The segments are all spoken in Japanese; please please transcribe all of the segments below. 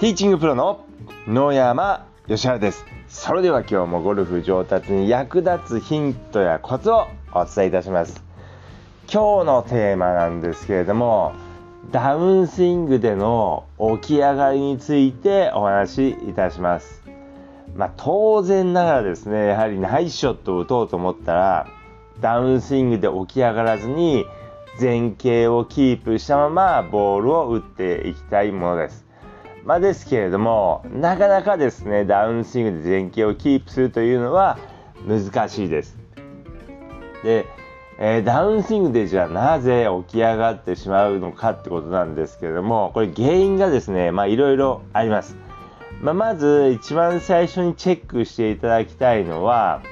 ティーチングプロの野山義原です。それでは今日もゴルフ上達に役立つヒントやコツをお伝えいたします。今日のテーマなんですけれどもダウンスイングでの起き上がりについてお話しいたします。まあ、当然ながらですねやはりナイスショットを打とうと思ったらダウンスイングで起き上がらずに前傾をキープしたままボールを打っていきたいものです。まあ、ですけれどもなかなかですねダウンスイングで前傾をキープするというのは難しいです。で、えー、ダウンスイングでじゃあなぜ起き上がってしまうのかってことなんですけれどもこれ原因がですねまあいろいろあります。まあ、まず一番最初にチェックしていただきたいのは、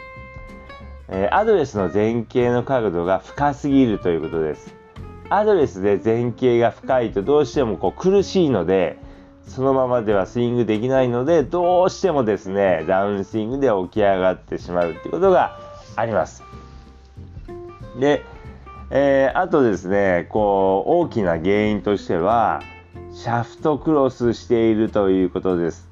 えー、アドレスの前傾の角度が深すぎるということです。アドレスで前傾が深いとどうしてもこう苦しいのでそのままではスイングできないのでどうしてもですねダウンスイングで起き上がってしまうってことがあります。で、えー、あとですねこう大きな原因としてはシャフトクロスしているということです。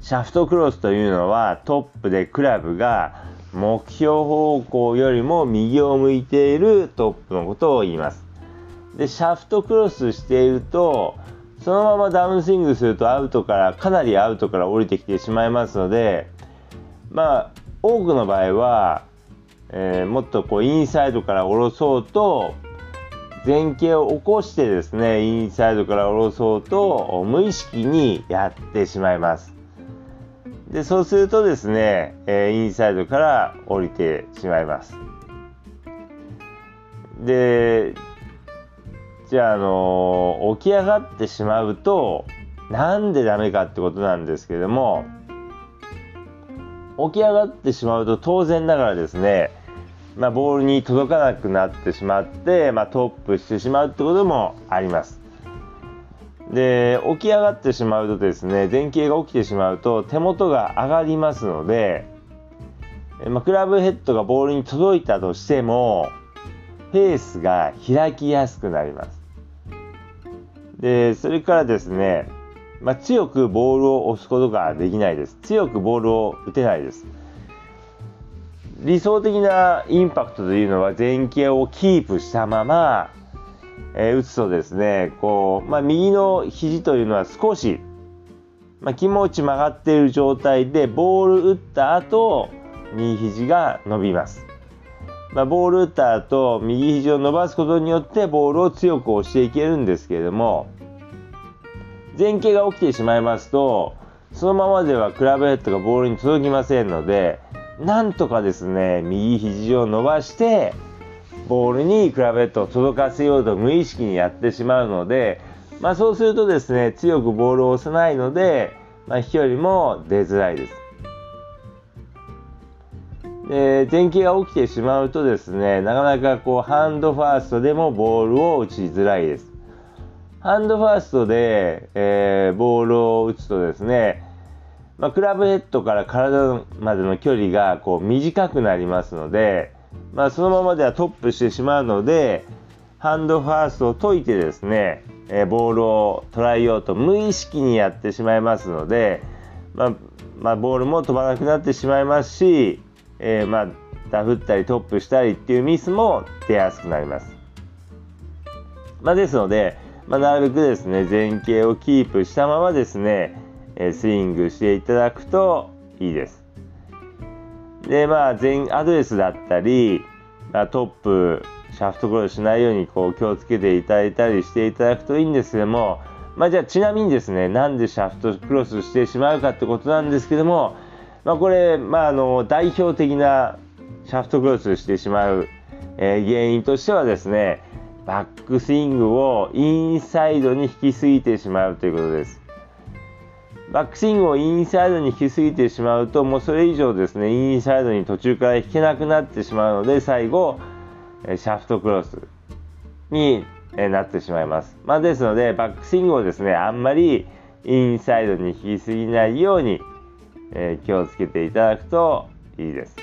シャフトクロスというのはトップでクラブが目標方向よりも右を向いているトップのことを言います。で、シャフトクロスしていると、そのままダウンスイングするとアウトから、かなりアウトから降りてきてしまいますので、まあ、多くの場合は、えー、もっとこうインサイドから下ろそうと、前傾を起こしてですね、インサイドから下ろそうと、無意識にやってしまいます。でそうするとですね、え、インサイドから降りてしまいます。でじゃあ、あの、起き上がってしまうとなんでダメかってことなんですけども起き上がってしまうと当然ながらですね、まあ、ボールに届かなくなってしまって、まあ、トップしてしまうってこともあります。で起き上がってしまうとですね前傾が起きてしまうと手元が上がりますので、まあ、クラブヘッドがボールに届いたとしてもフェースが開きやすくなりますでそれからですね、まあ、強くボールを押すことができないです。強くボールを打てないです。理想的なインパクトというのは前傾をキープしたままえー、打つとですねこう、まあ、右の肘というのは少し、まあ、気持ち曲がっている状態でボール打った後右肘が伸びます、まあ、ボール打った後右肘を伸ばすことによってボールを強く押していけるんですけれども前傾が起きてしまいますとそのままではクラブヘッドがボールに届きませんのでなんとかですね右肘を伸ばしてボールにクラブヘッドを届かせようと無意識にやってしまうので、まあ、そうするとですね強くボールを押せないので、まあ、飛距離も出づらいです。で前傾が起きてしまうとですねなかなかこうハンドファーストでもボールを打ちづらいです。ハンドファーストで、えー、ボールを打つとですね、まあ、クラブヘッドから体までの距離がこう短くなりますので、まあ、そのままではトップしてしまうのでハンドファーストを解いてですね、えー、ボールを捉えようと無意識にやってしまいますので、まあ、まあ、ボールも飛ばなくなってしまいますし、えー、まあ、ダフったりトップしたりっていうミスも出やすくなります。まあ、ですので、まあ、なるべくですね前傾をキープしたままですね、えスイングしていただくといいです。で、まあ、全アドレスだったり、まあ、トップ、シャフトクロスしないようにこう気をつけていただいたりしていただくといいんですけども、まあ、じゃあちなみにですね、なんでシャフトクロスしてしまうかってことなんですけども、まあ、これ、まあ、あの代表的なシャフトクロスしてしまう、えー、原因としてはですね、バックスイングをインサイドに引きすぎてしまうということです。バックスイングをインサイドに引きすぎてしまうと、もうそれ以上ですね、インサイドに途中から引けなくなってしまうので、最後、シャフトクロスになってしまいます。まあ、ですので、バックスイングをですね、あんまりインサイドに引きすぎないように、えー、気をつけていただくといいです。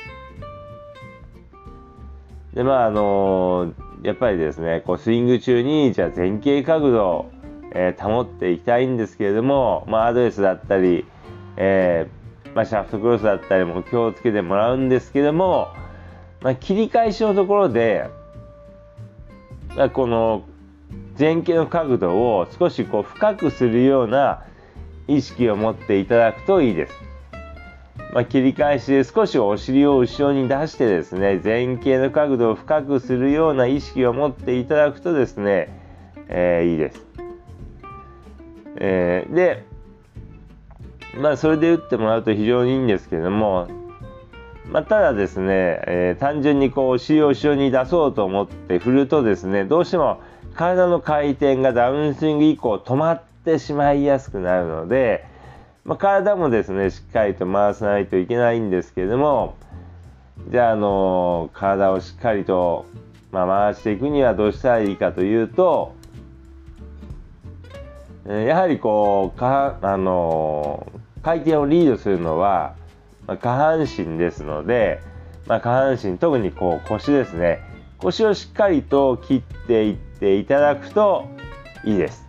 で、まあ、あのー、やっぱりですね、こうスイング中に、じゃあ前傾角度、えー、保っていきたいんですけれども、まあ、アドレスだったり、えー、まあ、シャフトクロスだったりも気をつけてもらうんですけども、まあ、切り返しのところで、ま、この前傾の角度を少しこう深くするような意識を持っていただくといいです。まあ、切り返しで少しお尻を後ろに出してですね前傾の角度を深くするような意識を持っていただくとですね、えー、いいです。えー、でまあそれで打ってもらうと非常にいいんですけれども、まあ、ただですね、えー、単純にこうお尻を後ろに出そうと思って振るとですねどうしても体の回転がダウンスイング以降止まってしまいやすくなるので、まあ、体もですねしっかりと回さないといけないんですけれどもじゃあ、あの、体をしっかりと、まあ、回していくにはどうしたらいいかというとやはりこうか、あの、回転をリードするのは、まあ、下半身ですので、まあ、下半身特にこう腰ですね腰をしっかりと切っていっていただくといいです。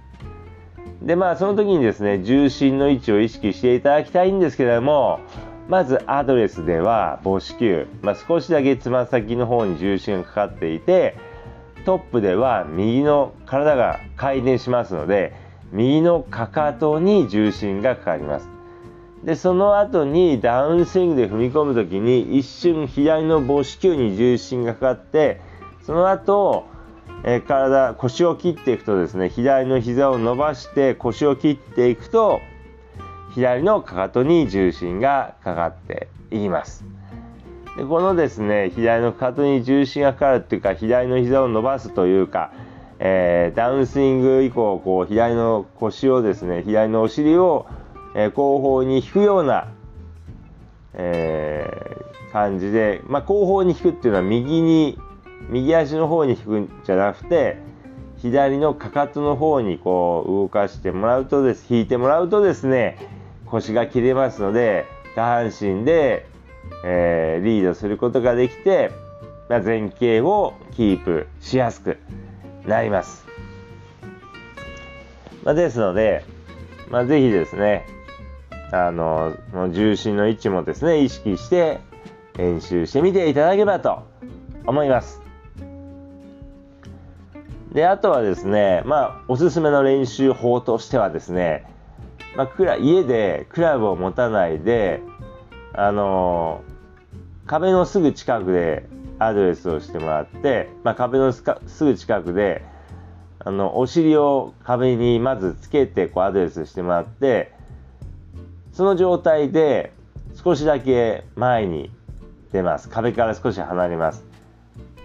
でまあその時にですね重心の位置を意識していただきたいんですけれどもまずアドレスでは母子球、まあ、少しだけつま先の方に重心がかかっていてトップでは右の体が回転しますので右のかかとに重心がかかります。でその後にダウンスイングで踏み込む時に一瞬左の母子球に重心がかかってその後、えー、体腰を切っていくとですね左の膝を伸ばして腰を切っていくと左のかかとに重心がかかっていきます。でこのですね左のかかとに重心がかかるっていうか左の膝を伸ばすというか、えー、ダウンスイング以降こう左の腰をですね左のお尻を、えー、後方に引くような、えー、感じで、まあ、後方に引くっていうのは右に右足の方に引くんじゃなくて左のかかとの方にこう動かしてもらうとです引いてもらうとですね腰が切れますので下半身で、えー、リードすることができて、まあ、前傾をキープしやすくなります。まあ、ですので、まあ、ぜひですねあの重心の位置もですね意識して練習してみていただければと思います。で、あとはですね、まあ、おすすめの練習法としてはですね、まあ、家でクラブを持たないで、あのー、壁のすぐ近くでアドレスをしてもらって、まあ、壁のすぐ近くで、あの、お尻を壁にまずつけてこうアドレスしてもらって、その状態で少しだけ前に出ます。壁から少し離れます。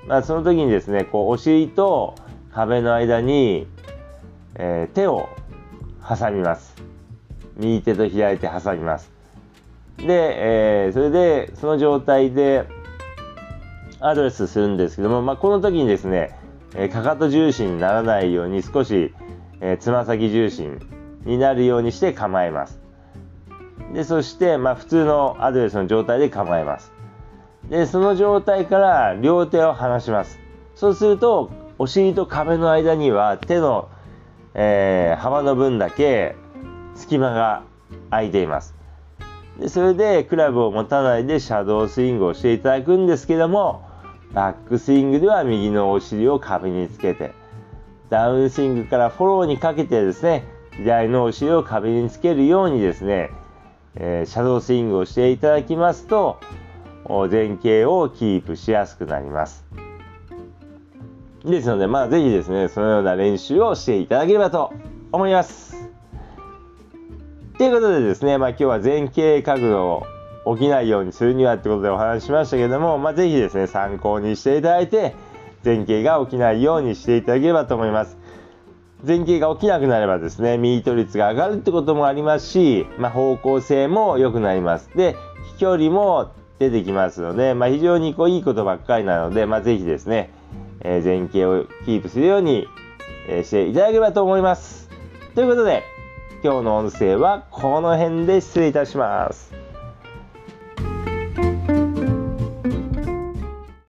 まあ、その時にですね、こうお尻と壁の間に、えー、手を挟みます。右手と左手挟みます。で、えー、それで、その状態でアドレスするんですけども、まあ、この時にですね、えー、かかと重心にならないように少しえつま、先重心になるようにして構えます。で、そして、まあ、普通のアドレスの状態で構えます。で、その状態から両手を離します。そうすると、お尻と壁の間には手の、えー、幅の分だけ隙間が空いています。でそれでクラブを持たないでシャドースイングをしていただくんですけどもバックスイングでは右のお尻を壁につけてダウンスイングからフォローにかけてですね左のお尻を壁につけるようにですね、えー、シャドースイングをしていただきますと前傾をキープしやすくなります。ですので、まあ、ぜひですね、そのような練習をしていただければと思います。ということでですね、まあ、今日は前傾角度を起きないようにするにはってことでお話ししましたけども、まあ、ぜひですね、参考にしていただいて、前傾が起きないようにしていただければと思います。前傾が起きなくなればですね、ミート率が上がるってこともありますし、まあ、方向性も良くなります。で、飛距離も出てきますので、まあ、非常にこういいことばっかりなので、まあ、ぜひですね、え前傾をキープするように、えしていただければと思います。ということで、今日の音声はこの辺で失礼いたします。